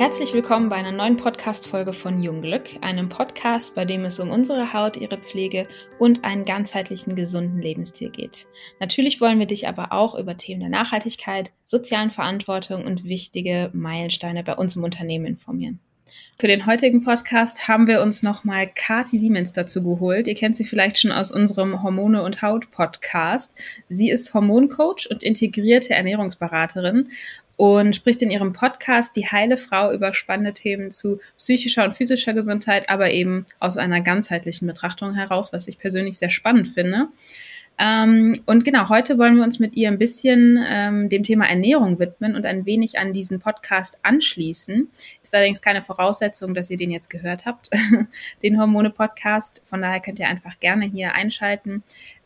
Herzlich willkommen bei einer neuen Podcast-Folge von Jungglück, einem Podcast, bei dem es um unsere Haut, ihre Pflege und einen ganzheitlichen, gesunden Lebensstil geht. Natürlich wollen wir dich aber auch über Themen der Nachhaltigkeit, sozialen Verantwortung und wichtige Meilensteine bei uns im Unternehmen informieren. Für den heutigen Podcast haben wir uns nochmal Kati Siemens dazu geholt. Ihr kennt sie vielleicht schon aus unserem Hormone und Haut Podcast. Sie ist Hormoncoach und integrierte Ernährungsberaterin und spricht in ihrem Podcast Die heile Frau über spannende Themen zu psychischer und physischer Gesundheit, aber eben aus einer ganzheitlichen Betrachtung heraus, was ich persönlich sehr spannend finde. Ähm, und genau, heute wollen wir uns mit ihr ein bisschen ähm, dem Thema Ernährung widmen und ein wenig an diesen Podcast anschließen. Ist allerdings keine Voraussetzung, dass ihr den jetzt gehört habt, den Hormone-Podcast. Von daher könnt ihr einfach gerne hier einschalten.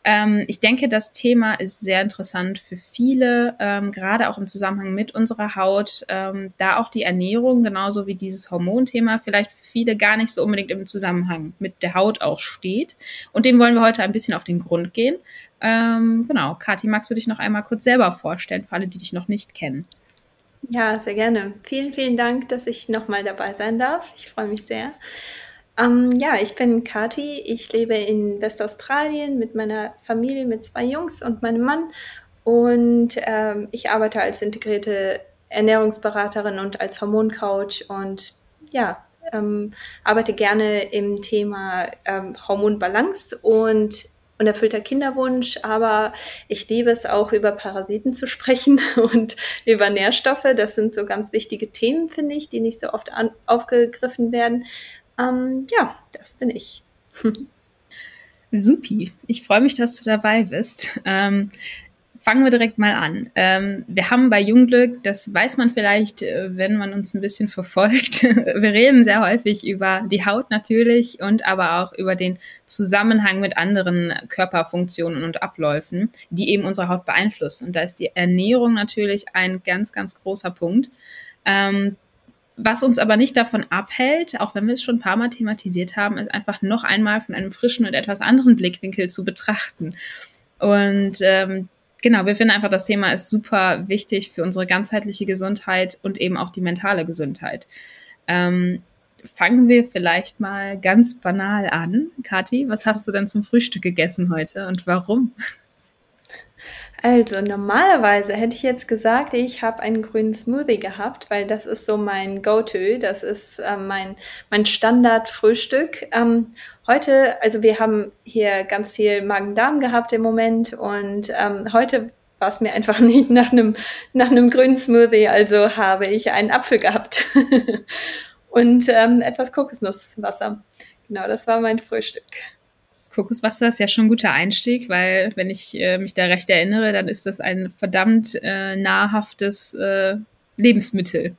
Ähm, ich denke, das Thema ist sehr interessant für viele, ähm, gerade auch im Zusammenhang mit unserer Haut, ähm, da auch die Ernährung, genauso wie dieses Hormonthema, vielleicht für viele gar nicht so unbedingt im Zusammenhang mit der Haut auch steht. Und dem wollen wir heute ein bisschen auf den Grund gehen. Ähm, genau, Kathi, magst du dich noch einmal kurz selber vorstellen, für alle, die dich noch nicht kennen? Ja, sehr gerne. Vielen, vielen Dank, dass ich nochmal dabei sein darf. Ich freue mich sehr. Ähm, ja, ich bin Kati. Ich lebe in Westaustralien mit meiner Familie, mit zwei Jungs und meinem Mann. Und ähm, ich arbeite als integrierte Ernährungsberaterin und als Hormoncoach und ja, ähm, arbeite gerne im Thema ähm, Hormonbalance und unerfüllter Kinderwunsch, aber ich liebe es auch über Parasiten zu sprechen und über Nährstoffe. Das sind so ganz wichtige Themen, finde ich, die nicht so oft aufgegriffen werden. Ähm, ja, das bin ich. Supi, ich freue mich, dass du dabei bist. Ähm, fangen wir direkt mal an. Ähm, wir haben bei Jungglück, das weiß man vielleicht, äh, wenn man uns ein bisschen verfolgt, wir reden sehr häufig über die Haut natürlich und aber auch über den Zusammenhang mit anderen Körperfunktionen und Abläufen, die eben unsere Haut beeinflussen. Und da ist die Ernährung natürlich ein ganz, ganz großer Punkt. Ähm, was uns aber nicht davon abhält, auch wenn wir es schon ein paar Mal thematisiert haben, ist einfach noch einmal von einem frischen und etwas anderen Blickwinkel zu betrachten. Und ähm, genau, wir finden einfach, das Thema ist super wichtig für unsere ganzheitliche Gesundheit und eben auch die mentale Gesundheit. Ähm, fangen wir vielleicht mal ganz banal an. Kathi, was hast du denn zum Frühstück gegessen heute und warum? Also normalerweise hätte ich jetzt gesagt, ich habe einen grünen Smoothie gehabt, weil das ist so mein Go-To, das ist äh, mein, mein Standard-Frühstück. Ähm, heute, also wir haben hier ganz viel Magen-Darm gehabt im Moment und ähm, heute war es mir einfach nicht nach einem, nach grünen Smoothie, also habe ich einen Apfel gehabt und ähm, etwas Kokosnusswasser. Genau, das war mein Frühstück. Kokoswasser ist ja schon ein guter Einstieg, weil wenn ich äh, mich da recht erinnere, dann ist das ein verdammt äh, nahrhaftes äh, Lebensmittel.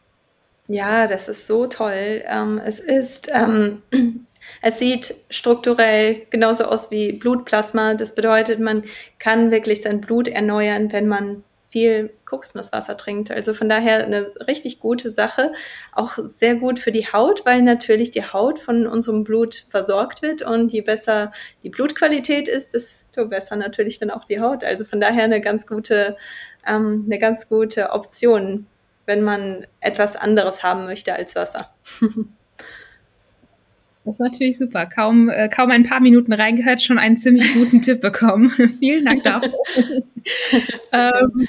Ja, das ist so toll. Ähm, es ist, ähm, es sieht strukturell genauso aus wie Blutplasma. Das bedeutet, man kann wirklich sein Blut erneuern, wenn man viel Kokosnusswasser trinkt. Also von daher eine richtig gute Sache. Auch sehr gut für die Haut, weil natürlich die Haut von unserem Blut versorgt wird und je besser die Blutqualität ist, desto besser natürlich dann auch die Haut. Also von daher eine ganz gute, ähm, eine ganz gute Option, wenn man etwas anderes haben möchte als Wasser. Das ist natürlich super. Kaum, äh, kaum ein paar Minuten reingehört, schon einen ziemlich guten Tipp bekommen. Vielen Dank dafür. ähm,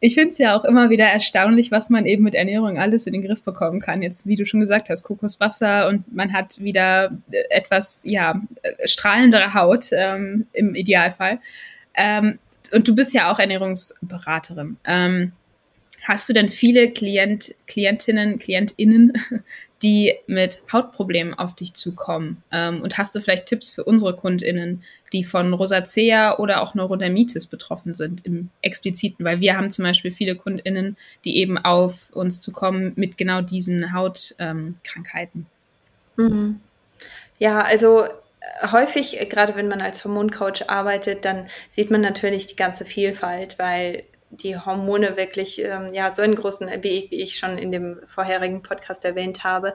ich finde es ja auch immer wieder erstaunlich, was man eben mit Ernährung alles in den Griff bekommen kann. Jetzt, wie du schon gesagt hast, Kokoswasser und man hat wieder etwas, ja, strahlendere Haut ähm, im Idealfall. Ähm, und du bist ja auch Ernährungsberaterin. Ähm, hast du denn viele Klient, Klientinnen, KlientInnen, die mit Hautproblemen auf dich zukommen? Ähm, und hast du vielleicht Tipps für unsere KundInnen, die von Rosacea oder auch Neurodermitis betroffen sind im expliziten? Weil wir haben zum Beispiel viele KundInnen, die eben auf uns zukommen mit genau diesen Hautkrankheiten. Ähm, mhm. Ja, also äh, häufig, äh, gerade wenn man als Hormoncoach arbeitet, dann sieht man natürlich die ganze Vielfalt, weil die Hormone wirklich ähm, ja so einen großen, wie, wie ich schon in dem vorherigen Podcast erwähnt habe,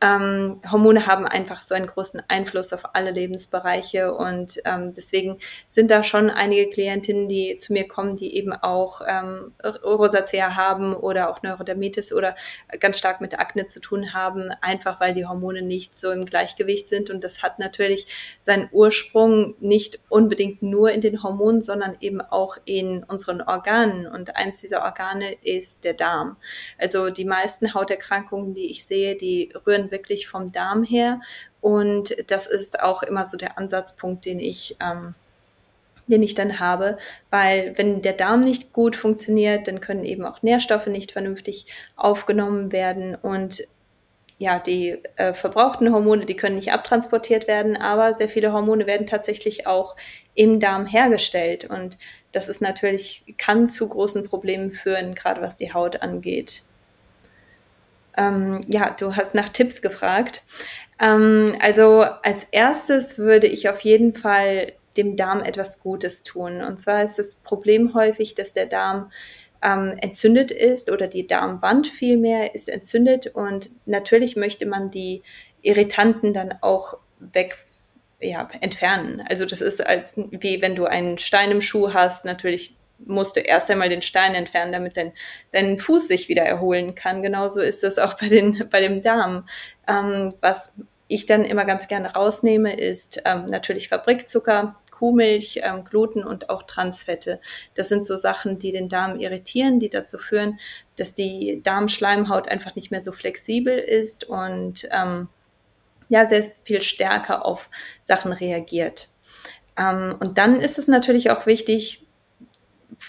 ähm, Hormone haben einfach so einen großen Einfluss auf alle Lebensbereiche und ähm, deswegen sind da schon einige Klientinnen, die zu mir kommen, die eben auch ähm, Rosacea haben oder auch Neurodermitis oder ganz stark mit Akne zu tun haben, einfach weil die Hormone nicht so im Gleichgewicht sind und das hat natürlich seinen Ursprung nicht unbedingt nur in den Hormonen, sondern eben auch in unseren Organen und eins dieser Organe ist der Darm. Also die meisten Hauterkrankungen, die ich sehe, die rühren wirklich vom Darm her. Und das ist auch immer so der Ansatzpunkt, den ich, ähm, den ich dann habe, weil wenn der Darm nicht gut funktioniert, dann können eben auch Nährstoffe nicht vernünftig aufgenommen werden und ja, die äh, verbrauchten Hormone, die können nicht abtransportiert werden, aber sehr viele Hormone werden tatsächlich auch im Darm hergestellt und das ist natürlich, kann zu großen Problemen führen, gerade was die Haut angeht. Ähm, ja, du hast nach Tipps gefragt. Ähm, also als erstes würde ich auf jeden Fall dem Darm etwas Gutes tun. Und zwar ist das Problem häufig, dass der Darm ähm, entzündet ist oder die Darmwand vielmehr ist entzündet. Und natürlich möchte man die Irritanten dann auch weg ja, entfernen. Also das ist als wie wenn du einen Stein im Schuh hast, natürlich musst du erst einmal den Stein entfernen, damit dein, dein Fuß sich wieder erholen kann. Genauso ist es auch bei, den, bei dem Darm. Ähm, was ich dann immer ganz gerne rausnehme, ist ähm, natürlich Fabrikzucker, Kuhmilch, ähm, Gluten und auch Transfette. Das sind so Sachen, die den Darm irritieren, die dazu führen, dass die Darmschleimhaut einfach nicht mehr so flexibel ist und ähm, ja, sehr viel stärker auf Sachen reagiert. Ähm, und dann ist es natürlich auch wichtig,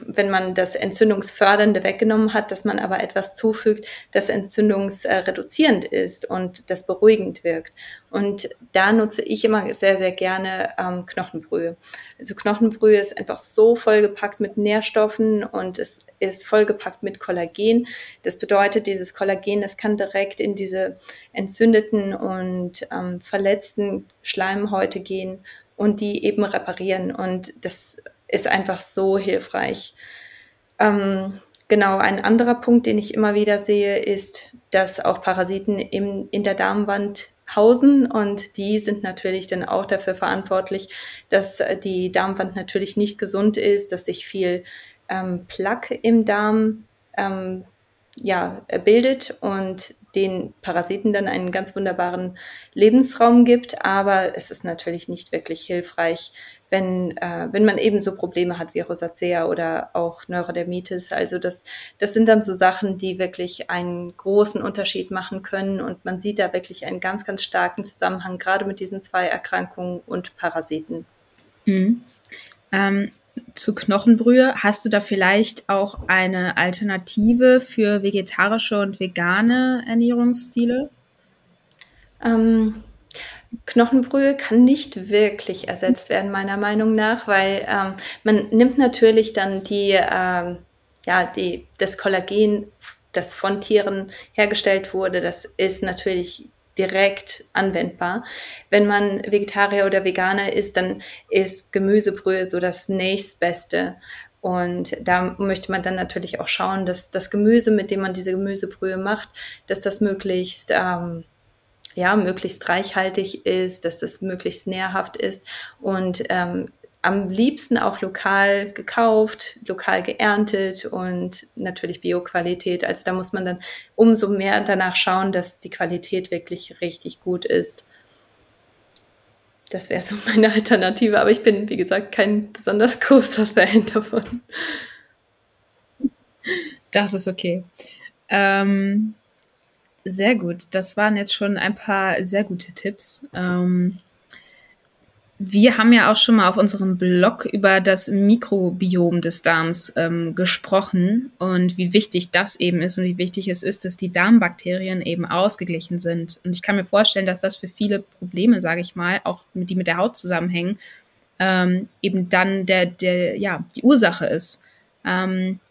wenn man das Entzündungsfördernde weggenommen hat, dass man aber etwas zufügt, das entzündungsreduzierend ist und das beruhigend wirkt. Und da nutze ich immer sehr, sehr gerne ähm, Knochenbrühe. Also Knochenbrühe ist einfach so vollgepackt mit Nährstoffen und es ist vollgepackt mit Kollagen. Das bedeutet, dieses Kollagen, das kann direkt in diese entzündeten und ähm, verletzten Schleimhäute gehen und die eben reparieren. Und das ist einfach so hilfreich. Ähm, genau, ein anderer Punkt, den ich immer wieder sehe, ist, dass auch Parasiten im, in der Darmwand hausen und die sind natürlich dann auch dafür verantwortlich, dass die Darmwand natürlich nicht gesund ist, dass sich viel ähm, Plaque im Darm ähm, ja, bildet und den Parasiten dann einen ganz wunderbaren Lebensraum gibt. Aber es ist natürlich nicht wirklich hilfreich, wenn, äh, wenn man eben so Probleme hat wie Rosacea oder auch Neurodermitis. Also das, das sind dann so Sachen, die wirklich einen großen Unterschied machen können. Und man sieht da wirklich einen ganz, ganz starken Zusammenhang, gerade mit diesen zwei Erkrankungen und Parasiten. Mhm. Ähm, zu Knochenbrühe, hast du da vielleicht auch eine Alternative für vegetarische und vegane Ernährungsstile? Ähm, Knochenbrühe kann nicht wirklich ersetzt werden, meiner Meinung nach, weil ähm, man nimmt natürlich dann die, ähm, ja, die, das Kollagen, das von Tieren hergestellt wurde, das ist natürlich direkt anwendbar. Wenn man Vegetarier oder Veganer ist, dann ist Gemüsebrühe so das nächstbeste. Und da möchte man dann natürlich auch schauen, dass das Gemüse, mit dem man diese Gemüsebrühe macht, dass das möglichst ähm, ja, möglichst reichhaltig ist, dass das möglichst nährhaft ist und ähm, am liebsten auch lokal gekauft, lokal geerntet und natürlich Bioqualität. Also da muss man dann umso mehr danach schauen, dass die Qualität wirklich richtig gut ist. Das wäre so meine Alternative, aber ich bin, wie gesagt, kein besonders großer Fan davon. Das ist okay. Ähm, sehr gut. Das waren jetzt schon ein paar sehr gute Tipps. Ähm, wir haben ja auch schon mal auf unserem Blog über das Mikrobiom des Darms ähm, gesprochen und wie wichtig das eben ist und wie wichtig es ist, dass die Darmbakterien eben ausgeglichen sind. Und ich kann mir vorstellen, dass das für viele Probleme, sage ich mal, auch die mit der Haut zusammenhängen, ähm, eben dann der, der, ja, die Ursache ist. Ähm,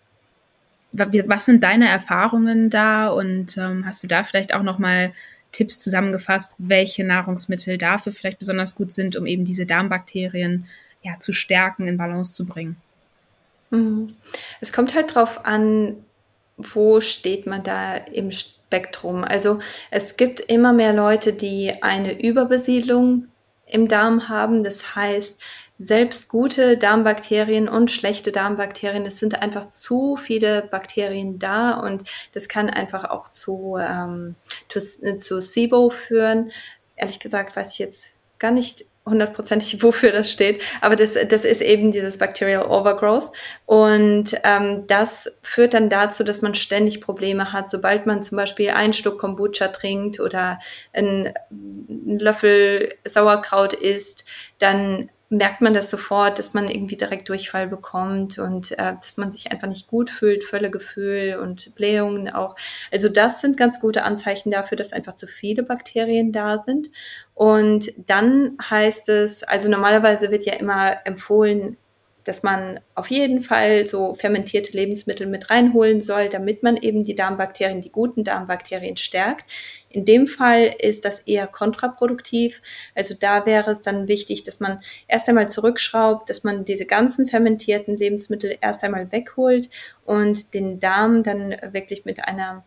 was sind deine Erfahrungen da und ähm, hast du da vielleicht auch noch mal Tipps zusammengefasst, welche Nahrungsmittel dafür vielleicht besonders gut sind, um eben diese Darmbakterien ja zu stärken, in Balance zu bringen? Mhm. Es kommt halt drauf an, wo steht man da im Spektrum? Also es gibt immer mehr Leute, die eine Überbesiedlung im Darm haben. Das heißt, selbst gute Darmbakterien und schlechte Darmbakterien, es sind einfach zu viele Bakterien da und das kann einfach auch zu, ähm, zu, zu SIBO führen. Ehrlich gesagt weiß ich jetzt gar nicht hundertprozentig, wofür das steht, aber das, das ist eben dieses Bacterial Overgrowth und ähm, das führt dann dazu, dass man ständig Probleme hat, sobald man zum Beispiel einen Schluck Kombucha trinkt oder einen, einen Löffel Sauerkraut isst, dann merkt man das sofort, dass man irgendwie direkt Durchfall bekommt und äh, dass man sich einfach nicht gut fühlt, Völlegefühl und Blähungen auch. Also das sind ganz gute Anzeichen dafür, dass einfach zu viele Bakterien da sind. Und dann heißt es, also normalerweise wird ja immer empfohlen, dass man auf jeden Fall so fermentierte Lebensmittel mit reinholen soll, damit man eben die Darmbakterien, die guten Darmbakterien stärkt. In dem Fall ist das eher kontraproduktiv. Also da wäre es dann wichtig, dass man erst einmal zurückschraubt, dass man diese ganzen fermentierten Lebensmittel erst einmal wegholt und den Darm dann wirklich mit einer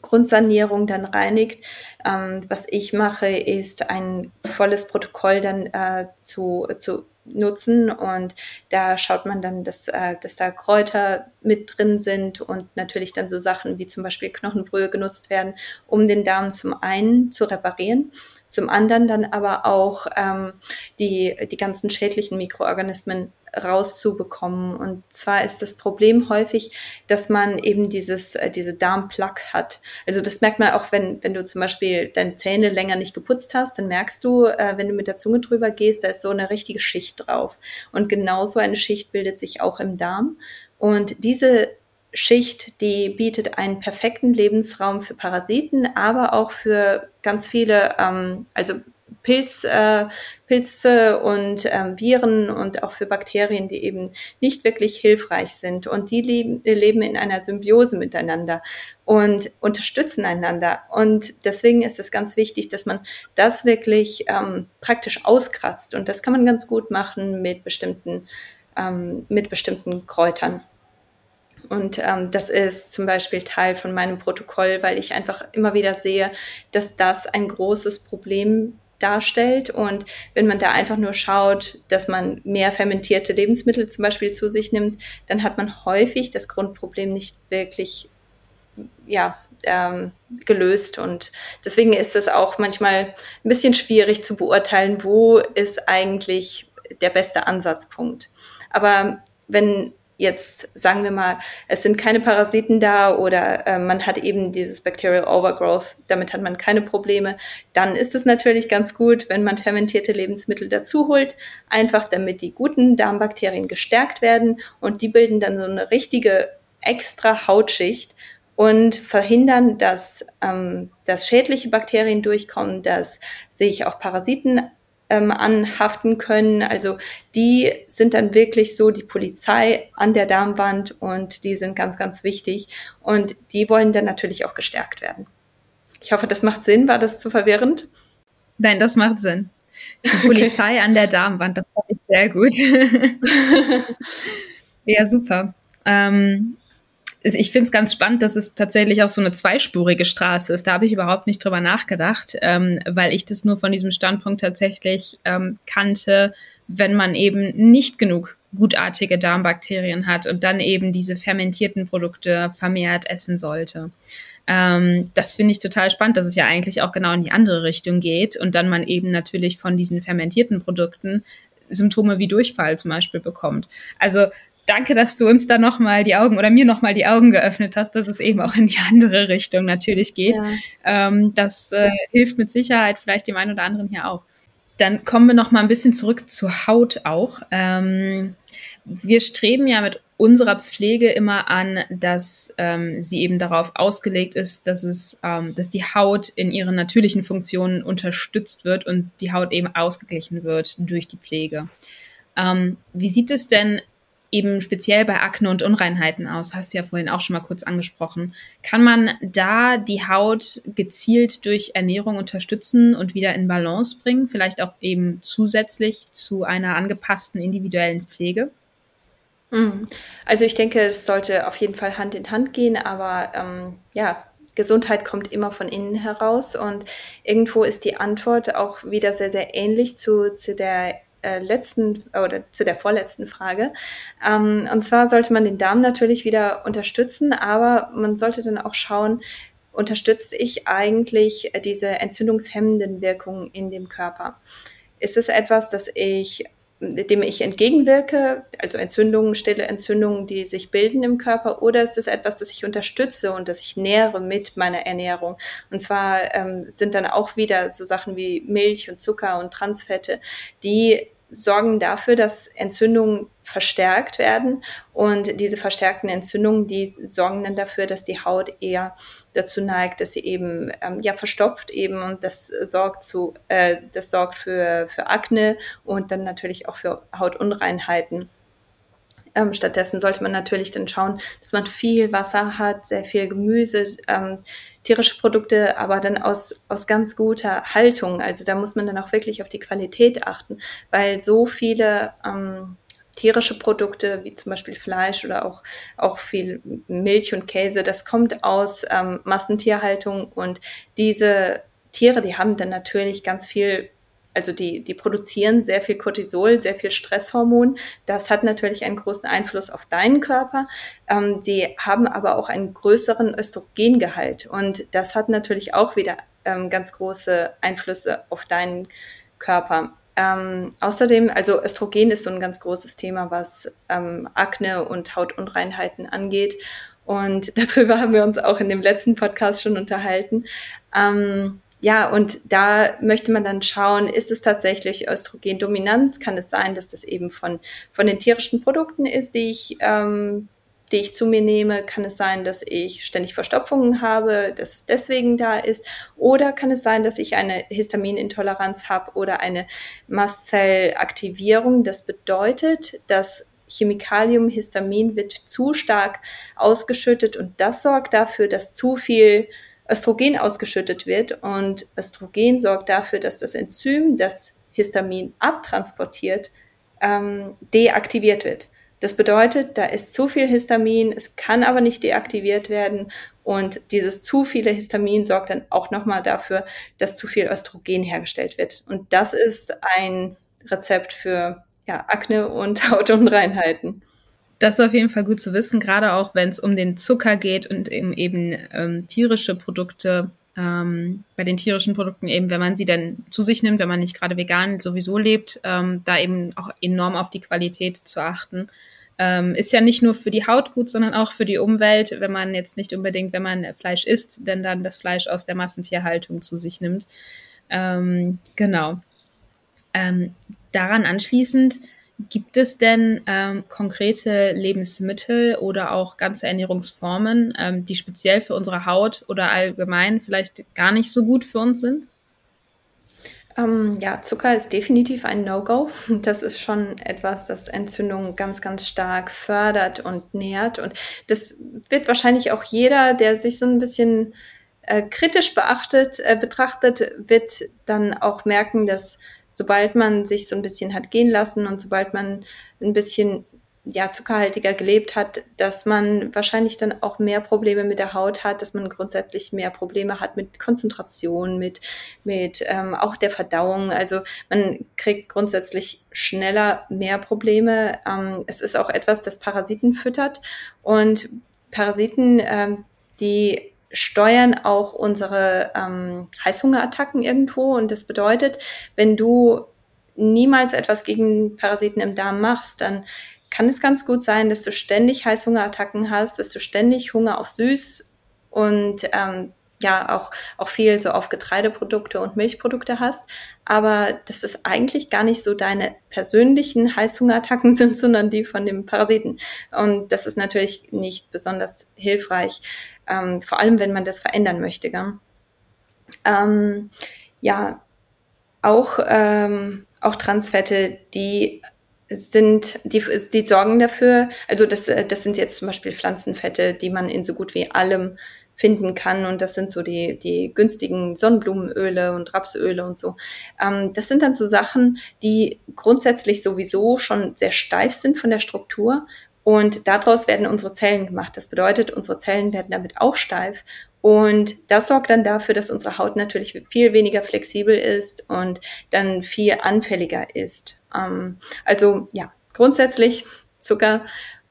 Grundsanierung dann reinigt. Ähm, was ich mache, ist ein volles Protokoll dann äh, zu, zu nutzen und da schaut man dann, dass, äh, dass da Kräuter mit drin sind und natürlich dann so Sachen wie zum Beispiel Knochenbrühe genutzt werden, um den Darm zum einen zu reparieren, zum anderen dann aber auch ähm, die, die ganzen schädlichen Mikroorganismen rauszubekommen. Und zwar ist das Problem häufig, dass man eben dieses, äh, diese Darmplaque hat. Also das merkt man auch, wenn, wenn du zum Beispiel deine Zähne länger nicht geputzt hast, dann merkst du, äh, wenn du mit der Zunge drüber gehst, da ist so eine richtige Schicht drauf. Und genauso eine Schicht bildet sich auch im Darm. Und diese Schicht, die bietet einen perfekten Lebensraum für Parasiten, aber auch für ganz viele, ähm, also Pilz, äh, Pilze und ähm, Viren und auch für Bakterien, die eben nicht wirklich hilfreich sind. Und die leben, die leben in einer Symbiose miteinander und unterstützen einander. Und deswegen ist es ganz wichtig, dass man das wirklich ähm, praktisch auskratzt. Und das kann man ganz gut machen mit bestimmten, ähm, mit bestimmten Kräutern. Und ähm, das ist zum Beispiel Teil von meinem Protokoll, weil ich einfach immer wieder sehe, dass das ein großes Problem darstellt. Und wenn man da einfach nur schaut, dass man mehr fermentierte Lebensmittel zum Beispiel zu sich nimmt, dann hat man häufig das Grundproblem nicht wirklich, ja, ähm, gelöst. Und deswegen ist es auch manchmal ein bisschen schwierig zu beurteilen, wo ist eigentlich der beste Ansatzpunkt. Aber wenn jetzt sagen wir mal, es sind keine Parasiten da oder äh, man hat eben dieses Bacterial Overgrowth, damit hat man keine Probleme, dann ist es natürlich ganz gut, wenn man fermentierte Lebensmittel dazu holt, einfach damit die guten Darmbakterien gestärkt werden und die bilden dann so eine richtige extra Hautschicht und verhindern, dass, ähm, dass schädliche Bakterien durchkommen, dass sich auch Parasiten ähm, anhaften können. Also die sind dann wirklich so die Polizei an der Darmwand und die sind ganz, ganz wichtig und die wollen dann natürlich auch gestärkt werden. Ich hoffe, das macht Sinn. War das zu verwirrend? Nein, das macht Sinn. Die Polizei okay. an der Darmwand, das fand ich sehr gut. ja, super. Ähm, ich finde es ganz spannend, dass es tatsächlich auch so eine zweispurige Straße ist. Da habe ich überhaupt nicht drüber nachgedacht, ähm, weil ich das nur von diesem Standpunkt tatsächlich ähm, kannte, wenn man eben nicht genug gutartige Darmbakterien hat und dann eben diese fermentierten Produkte vermehrt essen sollte. Ähm, das finde ich total spannend, dass es ja eigentlich auch genau in die andere Richtung geht und dann man eben natürlich von diesen fermentierten Produkten Symptome wie Durchfall zum Beispiel bekommt. Also danke, dass du uns da nochmal die Augen oder mir nochmal die Augen geöffnet hast, dass es eben auch in die andere Richtung natürlich geht. Ja. Ähm, das äh, hilft mit Sicherheit vielleicht dem einen oder anderen hier auch. Dann kommen wir noch mal ein bisschen zurück zur Haut auch. Ähm, wir streben ja mit unserer Pflege immer an, dass ähm, sie eben darauf ausgelegt ist, dass es, ähm, dass die Haut in ihren natürlichen Funktionen unterstützt wird und die Haut eben ausgeglichen wird durch die Pflege. Ähm, wie sieht es denn eben speziell bei Akne und Unreinheiten aus, hast du ja vorhin auch schon mal kurz angesprochen. Kann man da die Haut gezielt durch Ernährung unterstützen und wieder in Balance bringen, vielleicht auch eben zusätzlich zu einer angepassten individuellen Pflege? Mhm. Also ich denke, es sollte auf jeden Fall Hand in Hand gehen, aber ähm, ja, Gesundheit kommt immer von innen heraus und irgendwo ist die Antwort auch wieder sehr, sehr ähnlich zu, zu der äh, letzten oder zu der vorletzten Frage. Ähm, und zwar sollte man den Darm natürlich wieder unterstützen, aber man sollte dann auch schauen, unterstütze ich eigentlich diese entzündungshemmenden Wirkungen in dem Körper? Ist es etwas, das ich dem ich entgegenwirke, also Entzündungen, stille Entzündungen, die sich bilden im Körper, oder ist es etwas, das ich unterstütze und das ich nähere mit meiner Ernährung? Und zwar ähm, sind dann auch wieder so Sachen wie Milch und Zucker und Transfette, die sorgen dafür, dass Entzündungen verstärkt werden und diese verstärkten Entzündungen, die sorgen dann dafür, dass die Haut eher dazu neigt, dass sie eben ähm, ja verstopft eben und das sorgt zu äh, das sorgt für für Akne und dann natürlich auch für Hautunreinheiten. Ähm, stattdessen sollte man natürlich dann schauen, dass man viel Wasser hat, sehr viel Gemüse, ähm, tierische Produkte, aber dann aus, aus ganz guter Haltung. Also da muss man dann auch wirklich auf die Qualität achten, weil so viele ähm, tierische Produkte, wie zum Beispiel Fleisch oder auch, auch viel Milch und Käse, das kommt aus ähm, Massentierhaltung und diese Tiere, die haben dann natürlich ganz viel also die, die produzieren sehr viel Cortisol, sehr viel Stresshormon. Das hat natürlich einen großen Einfluss auf deinen Körper. Ähm, die haben aber auch einen größeren Östrogengehalt und das hat natürlich auch wieder ähm, ganz große Einflüsse auf deinen Körper. Ähm, außerdem, also Östrogen ist so ein ganz großes Thema, was ähm, Akne und Hautunreinheiten angeht. Und darüber haben wir uns auch in dem letzten Podcast schon unterhalten. Ähm, ja, und da möchte man dann schauen, ist es tatsächlich Östrogendominanz? Kann es sein, dass das eben von, von den tierischen Produkten ist, die ich, ähm, die ich zu mir nehme? Kann es sein, dass ich ständig Verstopfungen habe, dass es deswegen da ist? Oder kann es sein, dass ich eine Histaminintoleranz habe oder eine Mastzellaktivierung? Das bedeutet, dass Chemikalium Histamin wird zu stark ausgeschüttet und das sorgt dafür, dass zu viel Östrogen ausgeschüttet wird und Östrogen sorgt dafür, dass das Enzym, das Histamin abtransportiert, ähm, deaktiviert wird. Das bedeutet, da ist zu viel Histamin, es kann aber nicht deaktiviert werden und dieses zu viele Histamin sorgt dann auch nochmal dafür, dass zu viel Östrogen hergestellt wird. Und das ist ein Rezept für ja, Akne und Hautunreinheiten. Das ist auf jeden Fall gut zu wissen, gerade auch wenn es um den Zucker geht und eben, eben ähm, tierische Produkte. Ähm, bei den tierischen Produkten eben, wenn man sie dann zu sich nimmt, wenn man nicht gerade vegan sowieso lebt, ähm, da eben auch enorm auf die Qualität zu achten. Ähm, ist ja nicht nur für die Haut gut, sondern auch für die Umwelt, wenn man jetzt nicht unbedingt, wenn man Fleisch isst, denn dann das Fleisch aus der Massentierhaltung zu sich nimmt. Ähm, genau. Ähm, daran anschließend, Gibt es denn ähm, konkrete Lebensmittel oder auch ganze Ernährungsformen, ähm, die speziell für unsere Haut oder allgemein vielleicht gar nicht so gut für uns sind? Ähm, ja, Zucker ist definitiv ein No-Go. Das ist schon etwas, das Entzündung ganz, ganz stark fördert und nährt. Und das wird wahrscheinlich auch jeder, der sich so ein bisschen äh, kritisch beachtet, äh, betrachtet, wird dann auch merken, dass sobald man sich so ein bisschen hat gehen lassen und sobald man ein bisschen ja, zuckerhaltiger gelebt hat, dass man wahrscheinlich dann auch mehr Probleme mit der Haut hat, dass man grundsätzlich mehr Probleme hat mit Konzentration, mit, mit ähm, auch der Verdauung. Also man kriegt grundsätzlich schneller mehr Probleme. Ähm, es ist auch etwas, das Parasiten füttert und Parasiten, ähm, die steuern auch unsere ähm, Heißhungerattacken irgendwo. Und das bedeutet, wenn du niemals etwas gegen Parasiten im Darm machst, dann kann es ganz gut sein, dass du ständig Heißhungerattacken hast, dass du ständig Hunger auf Süß und ähm, ja auch, auch viel so auf Getreideprodukte und Milchprodukte hast, aber dass es eigentlich gar nicht so deine persönlichen Heißhungerattacken sind, sondern die von dem Parasiten. Und das ist natürlich nicht besonders hilfreich, ähm, vor allem wenn man das verändern möchte. Gell? Ähm, ja, auch, ähm, auch Transfette, die sind, die, die sorgen dafür, also das, das sind jetzt zum Beispiel Pflanzenfette, die man in so gut wie allem finden kann. Und das sind so die, die günstigen Sonnenblumenöle und Rapsöle und so. Ähm, das sind dann so Sachen, die grundsätzlich sowieso schon sehr steif sind von der Struktur Und daraus werden unsere Zellen gemacht. Das bedeutet, unsere Zellen werden damit auch steif. Und das sorgt dann dafür, dass unsere Haut natürlich viel weniger flexibel ist und dann viel anfälliger ist. Ähm, also ja, grundsätzlich Zucker,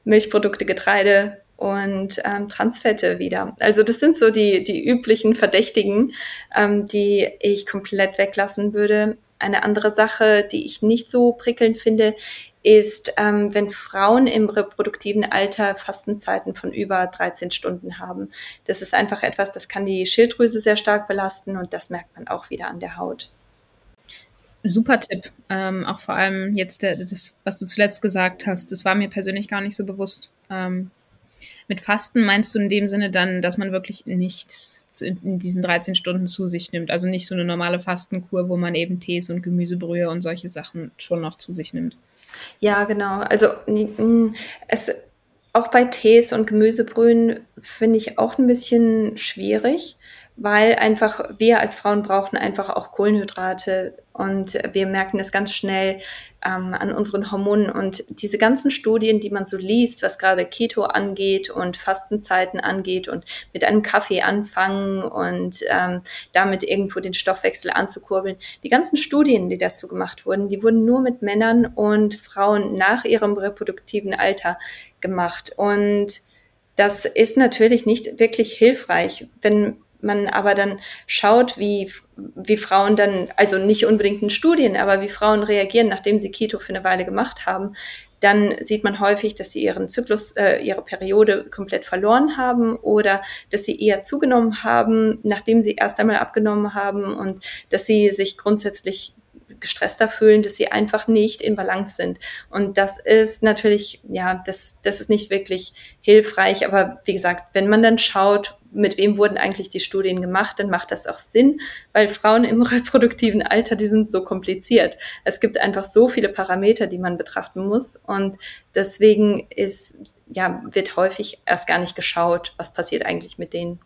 Milchprodukte, Getreide und ähm, Transfette wieder. Also das sind so die, die üblichen Verdächtigen, ähm, die ich komplett weglassen würde. Eine andere Sache, die ich nicht so prickelnd finde, ist, ähm, wenn Frauen im reproduktiven Alter Fastenzeiten von über 13 Stunden haben. Das ist einfach etwas, das kann die Schilddrüse sehr stark belasten und das merkt man auch wieder an der Haut. Super Tipp. Ähm, auch vor allem jetzt der, das, was du zuletzt gesagt hast, das war mir persönlich gar nicht so bewusst. Ähm, mit Fasten meinst du in dem Sinne dann, dass man wirklich nichts in diesen 13 Stunden zu sich nimmt? Also nicht so eine normale Fastenkur, wo man eben Tees und Gemüsebrühe und solche Sachen schon noch zu sich nimmt? Ja, genau. Also es, auch bei Tees und Gemüsebrühen finde ich auch ein bisschen schwierig weil einfach wir als Frauen brauchen einfach auch Kohlenhydrate und wir merken das ganz schnell ähm, an unseren Hormonen. Und diese ganzen Studien, die man so liest, was gerade Keto angeht und Fastenzeiten angeht und mit einem Kaffee anfangen und ähm, damit irgendwo den Stoffwechsel anzukurbeln, die ganzen Studien, die dazu gemacht wurden, die wurden nur mit Männern und Frauen nach ihrem reproduktiven Alter gemacht. Und das ist natürlich nicht wirklich hilfreich, wenn man aber dann schaut, wie, wie Frauen dann, also nicht unbedingt in Studien, aber wie Frauen reagieren, nachdem sie Keto für eine Weile gemacht haben, dann sieht man häufig, dass sie ihren Zyklus, äh, ihre Periode komplett verloren haben oder dass sie eher zugenommen haben, nachdem sie erst einmal abgenommen haben und dass sie sich grundsätzlich gestresster fühlen, dass sie einfach nicht in Balance sind. Und das ist natürlich, ja, das, das ist nicht wirklich hilfreich. Aber wie gesagt, wenn man dann schaut, mit wem wurden eigentlich die Studien gemacht, dann macht das auch Sinn, weil Frauen im reproduktiven Alter, die sind so kompliziert. Es gibt einfach so viele Parameter, die man betrachten muss. Und deswegen ist, ja, wird häufig erst gar nicht geschaut, was passiert eigentlich mit denen.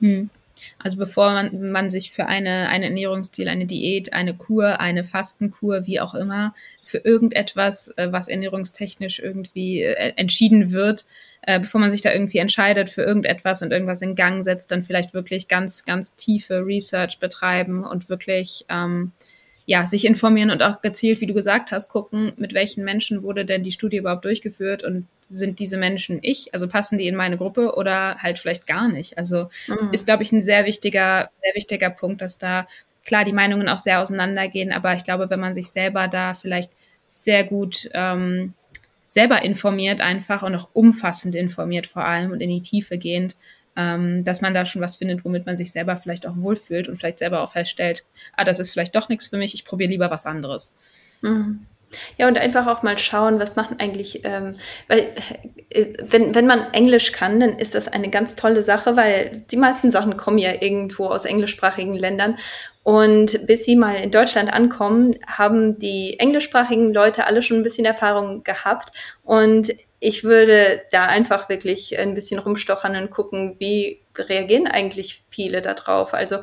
Hm. Also bevor man, man sich für eine, eine Ernährungsstil, eine Diät, eine Kur, eine Fastenkur, wie auch immer, für irgendetwas, äh, was ernährungstechnisch irgendwie äh, entschieden wird, äh, bevor man sich da irgendwie entscheidet für irgendetwas und irgendwas in Gang setzt, dann vielleicht wirklich ganz, ganz tiefe Research betreiben und wirklich ähm, ja, sich informieren und auch gezielt, wie du gesagt hast, gucken, mit welchen Menschen wurde denn die Studie überhaupt durchgeführt und sind diese Menschen ich? Also passen die in meine Gruppe oder halt vielleicht gar nicht? Also mhm. ist, glaube ich, ein sehr wichtiger, sehr wichtiger Punkt, dass da klar die Meinungen auch sehr auseinandergehen, aber ich glaube, wenn man sich selber da vielleicht sehr gut ähm, selber informiert einfach und auch umfassend informiert vor allem und in die Tiefe gehend, ähm, dass man da schon was findet, womit man sich selber vielleicht auch wohlfühlt und vielleicht selber auch feststellt, ah, das ist vielleicht doch nichts für mich, ich probiere lieber was anderes. Mhm. Ja, und einfach auch mal schauen, was machen eigentlich, ähm, weil äh, wenn, wenn man Englisch kann, dann ist das eine ganz tolle Sache, weil die meisten Sachen kommen ja irgendwo aus englischsprachigen Ländern. Und bis sie mal in Deutschland ankommen, haben die englischsprachigen Leute alle schon ein bisschen Erfahrung gehabt. Und ich würde da einfach wirklich ein bisschen rumstochern und gucken, wie reagieren eigentlich viele darauf. Also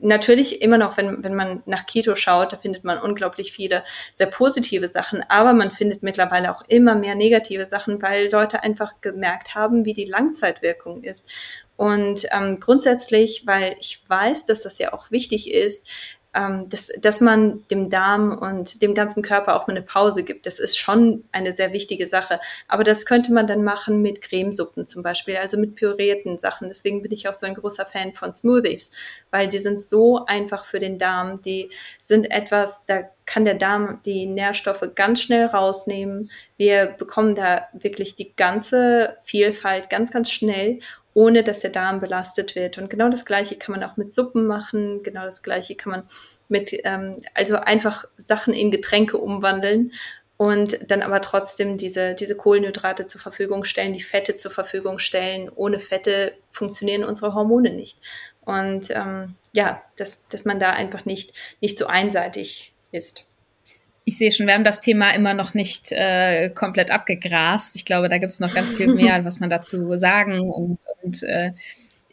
natürlich immer noch, wenn, wenn man nach Keto schaut, da findet man unglaublich viele sehr positive Sachen, aber man findet mittlerweile auch immer mehr negative Sachen, weil Leute einfach gemerkt haben, wie die Langzeitwirkung ist. Und ähm, grundsätzlich, weil ich weiß, dass das ja auch wichtig ist, ähm, dass, dass man dem Darm und dem ganzen Körper auch mal eine Pause gibt. Das ist schon eine sehr wichtige Sache. Aber das könnte man dann machen mit Cremesuppen zum Beispiel, also mit pürierten Sachen. Deswegen bin ich auch so ein großer Fan von Smoothies, weil die sind so einfach für den Darm. Die sind etwas, da kann der Darm die Nährstoffe ganz schnell rausnehmen. Wir bekommen da wirklich die ganze Vielfalt ganz, ganz schnell ohne dass der Darm belastet wird. Und genau das Gleiche kann man auch mit Suppen machen. Genau das Gleiche kann man mit, ähm, also einfach Sachen in Getränke umwandeln und dann aber trotzdem diese, diese Kohlenhydrate zur Verfügung stellen, die Fette zur Verfügung stellen. Ohne Fette funktionieren unsere Hormone nicht. Und ähm, ja, dass, dass man da einfach nicht, nicht so einseitig ist ich sehe schon, wir haben das Thema immer noch nicht äh, komplett abgegrast. Ich glaube, da gibt es noch ganz viel mehr, was man dazu sagen und, und äh,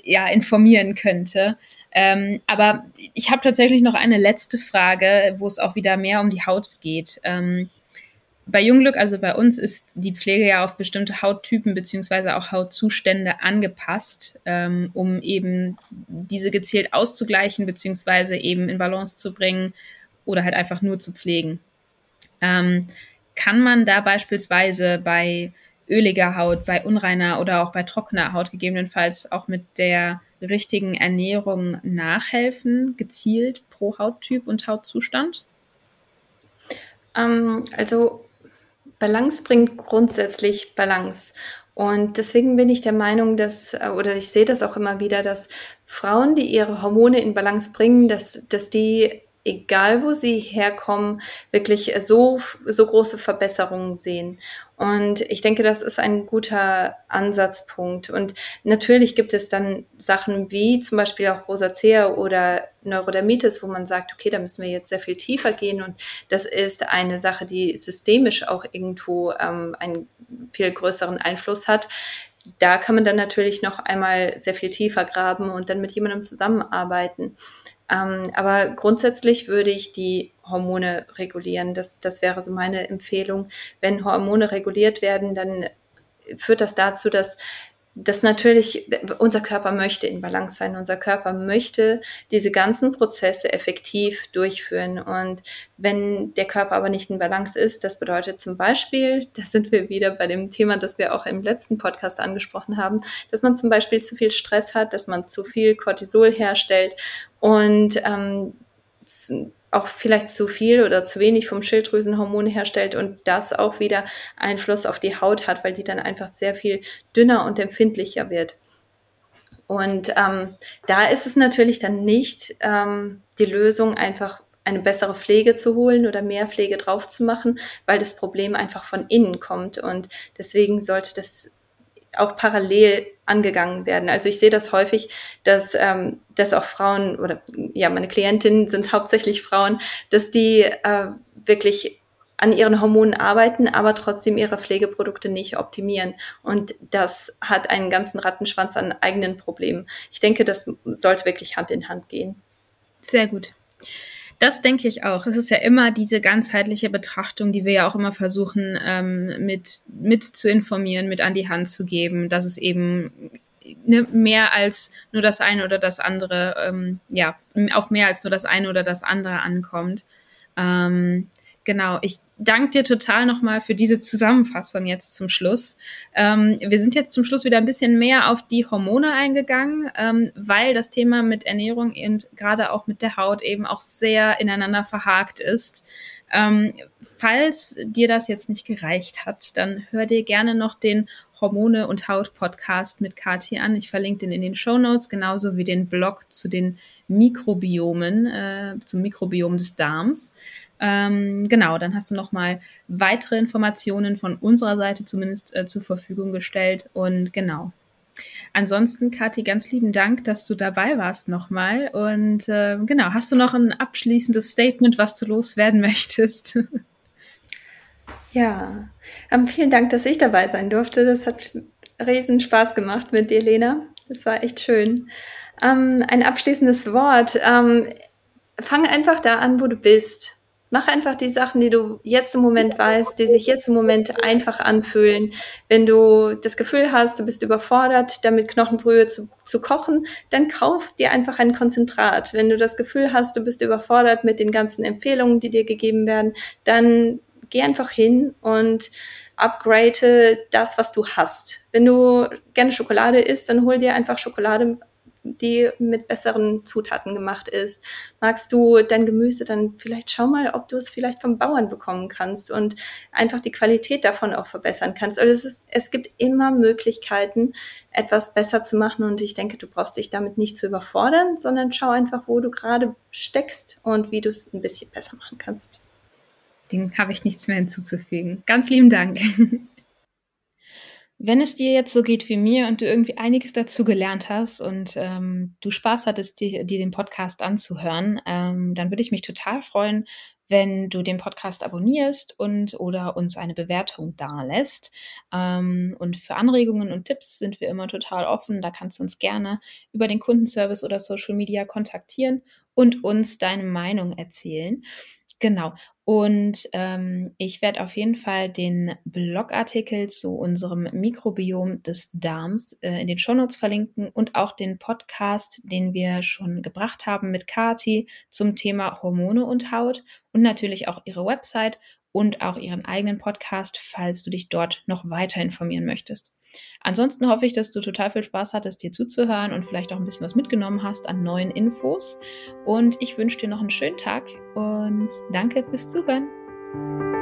ja, informieren könnte. Ähm, aber ich habe tatsächlich noch eine letzte Frage, wo es auch wieder mehr um die Haut geht. Ähm, bei Jungglück, also bei uns, ist die Pflege ja auf bestimmte Hauttypen beziehungsweise auch Hautzustände angepasst, ähm, um eben diese gezielt auszugleichen beziehungsweise eben in Balance zu bringen oder halt einfach nur zu pflegen. Ähm, kann man da beispielsweise bei öliger Haut, bei unreiner oder auch bei trockener Haut gegebenenfalls auch mit der richtigen Ernährung nachhelfen, gezielt pro Hauttyp und Hautzustand? Ähm, also Balance bringt grundsätzlich Balance. Und deswegen bin ich der Meinung, dass, äh, oder ich sehe das auch immer wieder, dass Frauen, die ihre Hormone in Balance bringen, dass, dass die egal wo sie herkommen, wirklich so, so große Verbesserungen sehen. Und ich denke, das ist ein guter Ansatzpunkt. Und natürlich gibt es dann Sachen wie zum Beispiel auch Rosacea oder Neurodermitis, wo man sagt, okay, da müssen wir jetzt sehr viel tiefer gehen. Und das ist eine Sache, die systemisch auch irgendwo ähm, einen viel größeren Einfluss hat da kann man dann natürlich noch einmal sehr viel tiefer graben und dann mit jemandem zusammenarbeiten. Ähm, aber grundsätzlich würde ich die Hormone regulieren. Das, das wäre so meine Empfehlung. Wenn Hormone reguliert werden, dann führt das dazu, dass das natürlich, unser Körper möchte in Balance sein. Unser Körper möchte diese ganzen Prozesse effektiv durchführen. Und wenn der Körper aber nicht in Balance ist, das bedeutet zum Beispiel, da sind wir wieder bei dem Thema, das wir auch im letzten Podcast angesprochen haben, dass man zum Beispiel zu viel Stress hat, dass man zu viel Cortisol herstellt und ähm, auch vielleicht zu viel oder zu wenig vom Schilddrüsenhormon herstellt und das auch wieder Einfluss auf die Haut hat, weil die dann einfach sehr viel dünner und empfindlicher wird. Und ähm, da ist es natürlich dann nicht ähm, die Lösung, einfach eine bessere Pflege zu holen oder mehr Pflege drauf zu machen, weil das Problem einfach von innen kommt. Und deswegen sollte das auch parallel angegangen werden. Also ich sehe das häufig, dass, ähm, dass auch Frauen oder ja, meine Klientinnen sind hauptsächlich Frauen, dass die äh, wirklich an ihren Hormonen arbeiten, aber trotzdem ihre Pflegeprodukte nicht optimieren. Und das hat einen ganzen Rattenschwanz an eigenen Problemen. Ich denke, das sollte wirklich Hand in Hand gehen. Sehr gut. Das denke ich auch. Es ist ja immer diese ganzheitliche Betrachtung, die wir ja auch immer versuchen, ähm, mit, mit zu informieren, mit an die Hand zu geben, dass es eben ne, mehr als nur das eine oder das andere, ähm, ja, auf mehr als nur das eine oder das andere ankommt. Ähm, Genau, ich danke dir total nochmal für diese Zusammenfassung jetzt zum Schluss. Ähm, wir sind jetzt zum Schluss wieder ein bisschen mehr auf die Hormone eingegangen, ähm, weil das Thema mit Ernährung und gerade auch mit der Haut eben auch sehr ineinander verhakt ist. Ähm, falls dir das jetzt nicht gereicht hat, dann hör dir gerne noch den Hormone und Haut Podcast mit Kathi an. Ich verlinke den in den Show Notes, genauso wie den Blog zu den Mikrobiomen, äh, zum Mikrobiom des Darms. Ähm, genau, dann hast du nochmal weitere Informationen von unserer Seite zumindest äh, zur Verfügung gestellt. Und genau. Ansonsten, Kathi, ganz lieben Dank, dass du dabei warst nochmal. Und äh, genau, hast du noch ein abschließendes Statement, was du loswerden möchtest? Ja, ähm, vielen Dank, dass ich dabei sein durfte. Das hat riesen Spaß gemacht mit dir, Lena. Das war echt schön. Ähm, ein abschließendes Wort. Ähm, fang einfach da an, wo du bist. Mach einfach die Sachen, die du jetzt im Moment weißt, die sich jetzt im Moment einfach anfühlen. Wenn du das Gefühl hast, du bist überfordert, damit Knochenbrühe zu, zu kochen, dann kauf dir einfach ein Konzentrat. Wenn du das Gefühl hast, du bist überfordert mit den ganzen Empfehlungen, die dir gegeben werden, dann geh einfach hin und upgrade das, was du hast. Wenn du gerne Schokolade isst, dann hol dir einfach Schokolade die mit besseren Zutaten gemacht ist. Magst du dein Gemüse, dann vielleicht schau mal, ob du es vielleicht vom Bauern bekommen kannst und einfach die Qualität davon auch verbessern kannst. Also es, ist, es gibt immer Möglichkeiten, etwas besser zu machen und ich denke, du brauchst dich damit nicht zu überfordern, sondern schau einfach, wo du gerade steckst und wie du es ein bisschen besser machen kannst. Dem habe ich nichts mehr hinzuzufügen. Ganz lieben Dank. Wenn es dir jetzt so geht wie mir und du irgendwie einiges dazu gelernt hast und ähm, du Spaß hattest, dir, dir, den Podcast anzuhören, ähm, dann würde ich mich total freuen, wenn du den Podcast abonnierst und oder uns eine Bewertung dalässt. Ähm, und für Anregungen und Tipps sind wir immer total offen. Da kannst du uns gerne über den Kundenservice oder Social Media kontaktieren und uns deine Meinung erzählen. Genau. Und ähm, ich werde auf jeden Fall den Blogartikel zu unserem Mikrobiom des Darms äh, in den Shownotes verlinken und auch den Podcast, den wir schon gebracht haben mit Kati zum Thema Hormone und Haut und natürlich auch ihre Website und auch ihren eigenen Podcast, falls du dich dort noch weiter informieren möchtest. Ansonsten hoffe ich, dass du total viel Spaß hattest, dir zuzuhören und vielleicht auch ein bisschen was mitgenommen hast an neuen Infos. Und ich wünsche dir noch einen schönen Tag und danke fürs Zuhören.